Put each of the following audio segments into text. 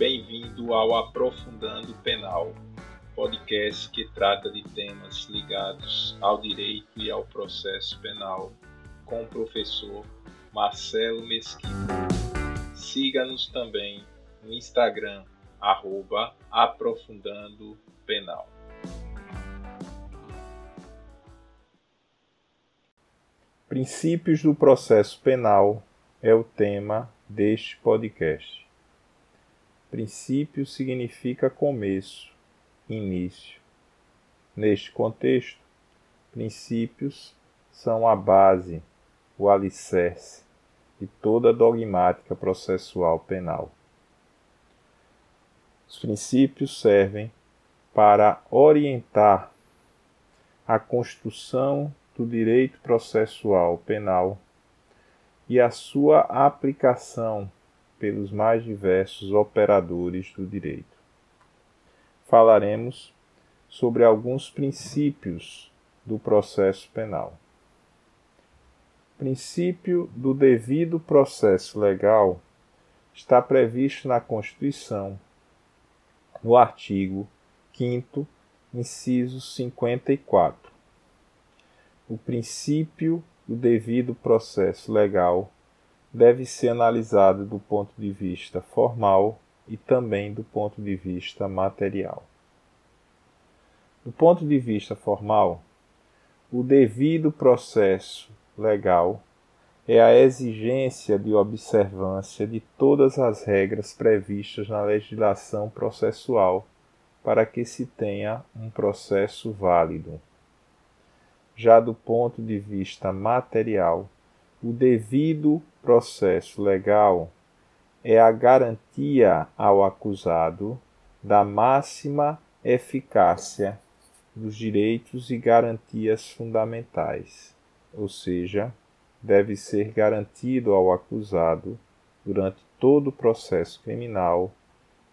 Bem-vindo ao Aprofundando Penal, podcast que trata de temas ligados ao direito e ao processo penal, com o professor Marcelo Mesquita. Siga-nos também no Instagram, arroba Aprofundando Penal. Princípios do processo penal é o tema deste podcast. Princípio significa começo, início. Neste contexto, princípios são a base, o alicerce de toda dogmática processual penal. Os princípios servem para orientar a construção do direito processual penal e a sua aplicação pelos mais diversos operadores do direito. Falaremos sobre alguns princípios do processo penal. Princípio do devido processo legal está previsto na Constituição, no artigo 5, inciso 54 o princípio do devido processo legal deve ser analisado do ponto de vista formal e também do ponto de vista material. Do ponto de vista formal, o devido processo legal é a exigência de observância de todas as regras previstas na legislação processual para que se tenha um processo válido. Já do ponto de vista material, o devido processo legal é a garantia ao acusado da máxima eficácia dos direitos e garantias fundamentais, ou seja, deve ser garantido ao acusado, durante todo o processo criminal,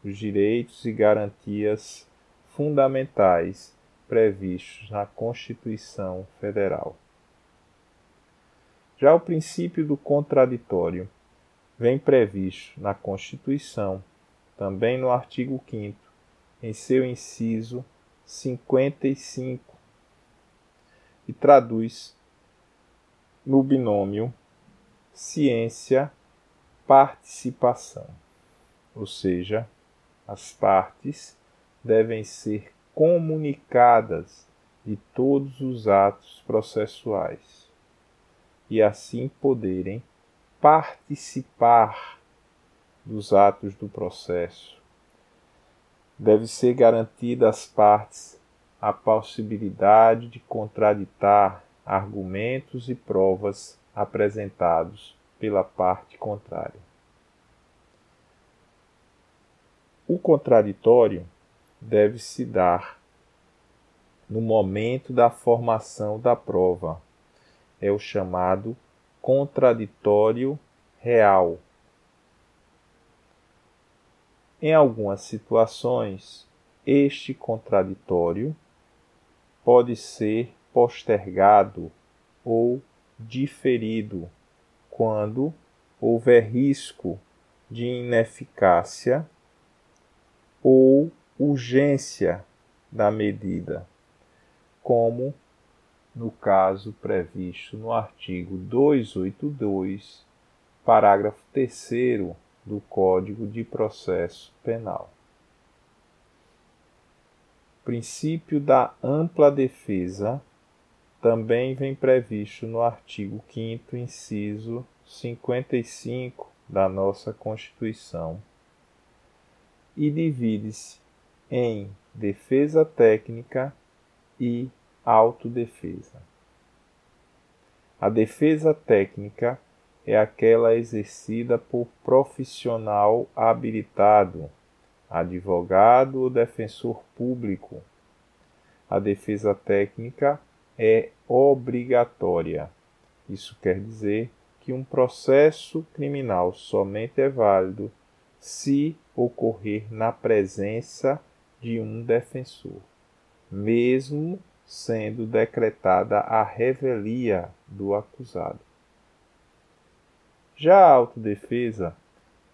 os direitos e garantias fundamentais previstos na Constituição Federal. Já o princípio do contraditório vem previsto na Constituição, também no artigo 5, em seu inciso 55, e traduz no binômio ciência-participação, ou seja, as partes devem ser comunicadas de todos os atos processuais e assim poderem participar dos atos do processo. Deve ser garantida às partes a possibilidade de contraditar argumentos e provas apresentados pela parte contrária. O contraditório deve se dar no momento da formação da prova. É o chamado contraditório real. Em algumas situações, este contraditório pode ser postergado ou diferido quando houver risco de ineficácia ou urgência da medida, como no caso previsto no artigo 282, parágrafo 3 do Código de Processo Penal. O princípio da ampla defesa também vem previsto no artigo 5 inciso 55 da nossa Constituição e divide-se em defesa técnica e autodefesa. A defesa técnica é aquela exercida por profissional habilitado, advogado ou defensor público. A defesa técnica é obrigatória. Isso quer dizer que um processo criminal somente é válido se ocorrer na presença de um defensor, mesmo sendo decretada a revelia do acusado. Já a autodefesa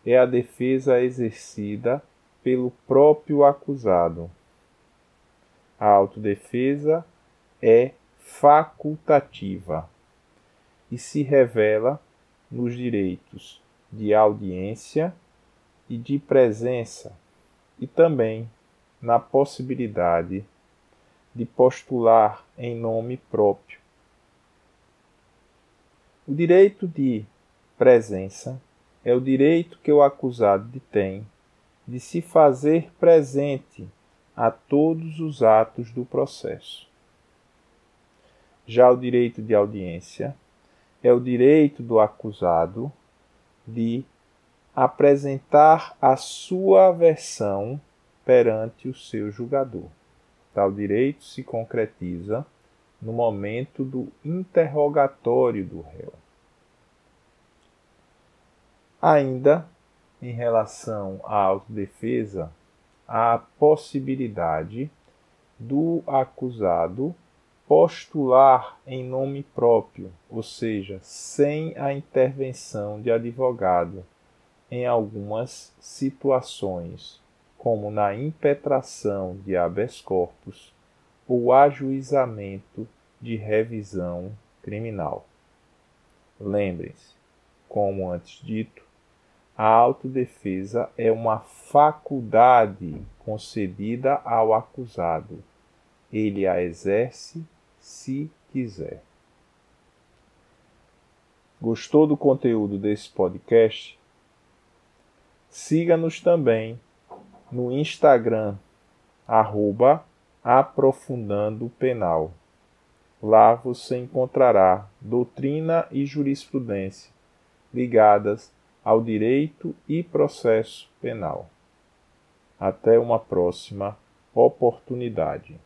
é a defesa exercida pelo próprio acusado. A autodefesa é facultativa e se revela nos direitos de audiência e de presença e também na possibilidade de postular em nome próprio. O direito de presença é o direito que o acusado tem de se fazer presente a todos os atos do processo. Já o direito de audiência é o direito do acusado de apresentar a sua versão perante o seu julgador. Tal direito se concretiza no momento do interrogatório do réu. Ainda em relação à autodefesa, há a possibilidade do acusado postular em nome próprio, ou seja, sem a intervenção de advogado, em algumas situações, como na impetração de habeas corpus ou ajuizamento de revisão criminal. Lembrem-se, como antes dito, a autodefesa é uma faculdade concedida ao acusado. Ele a exerce se quiser. Gostou do conteúdo desse podcast? Siga-nos também no Instagram, arroba Aprofundando Penal. Lá você encontrará doutrina e jurisprudência ligadas ao direito e processo penal. Até uma próxima oportunidade.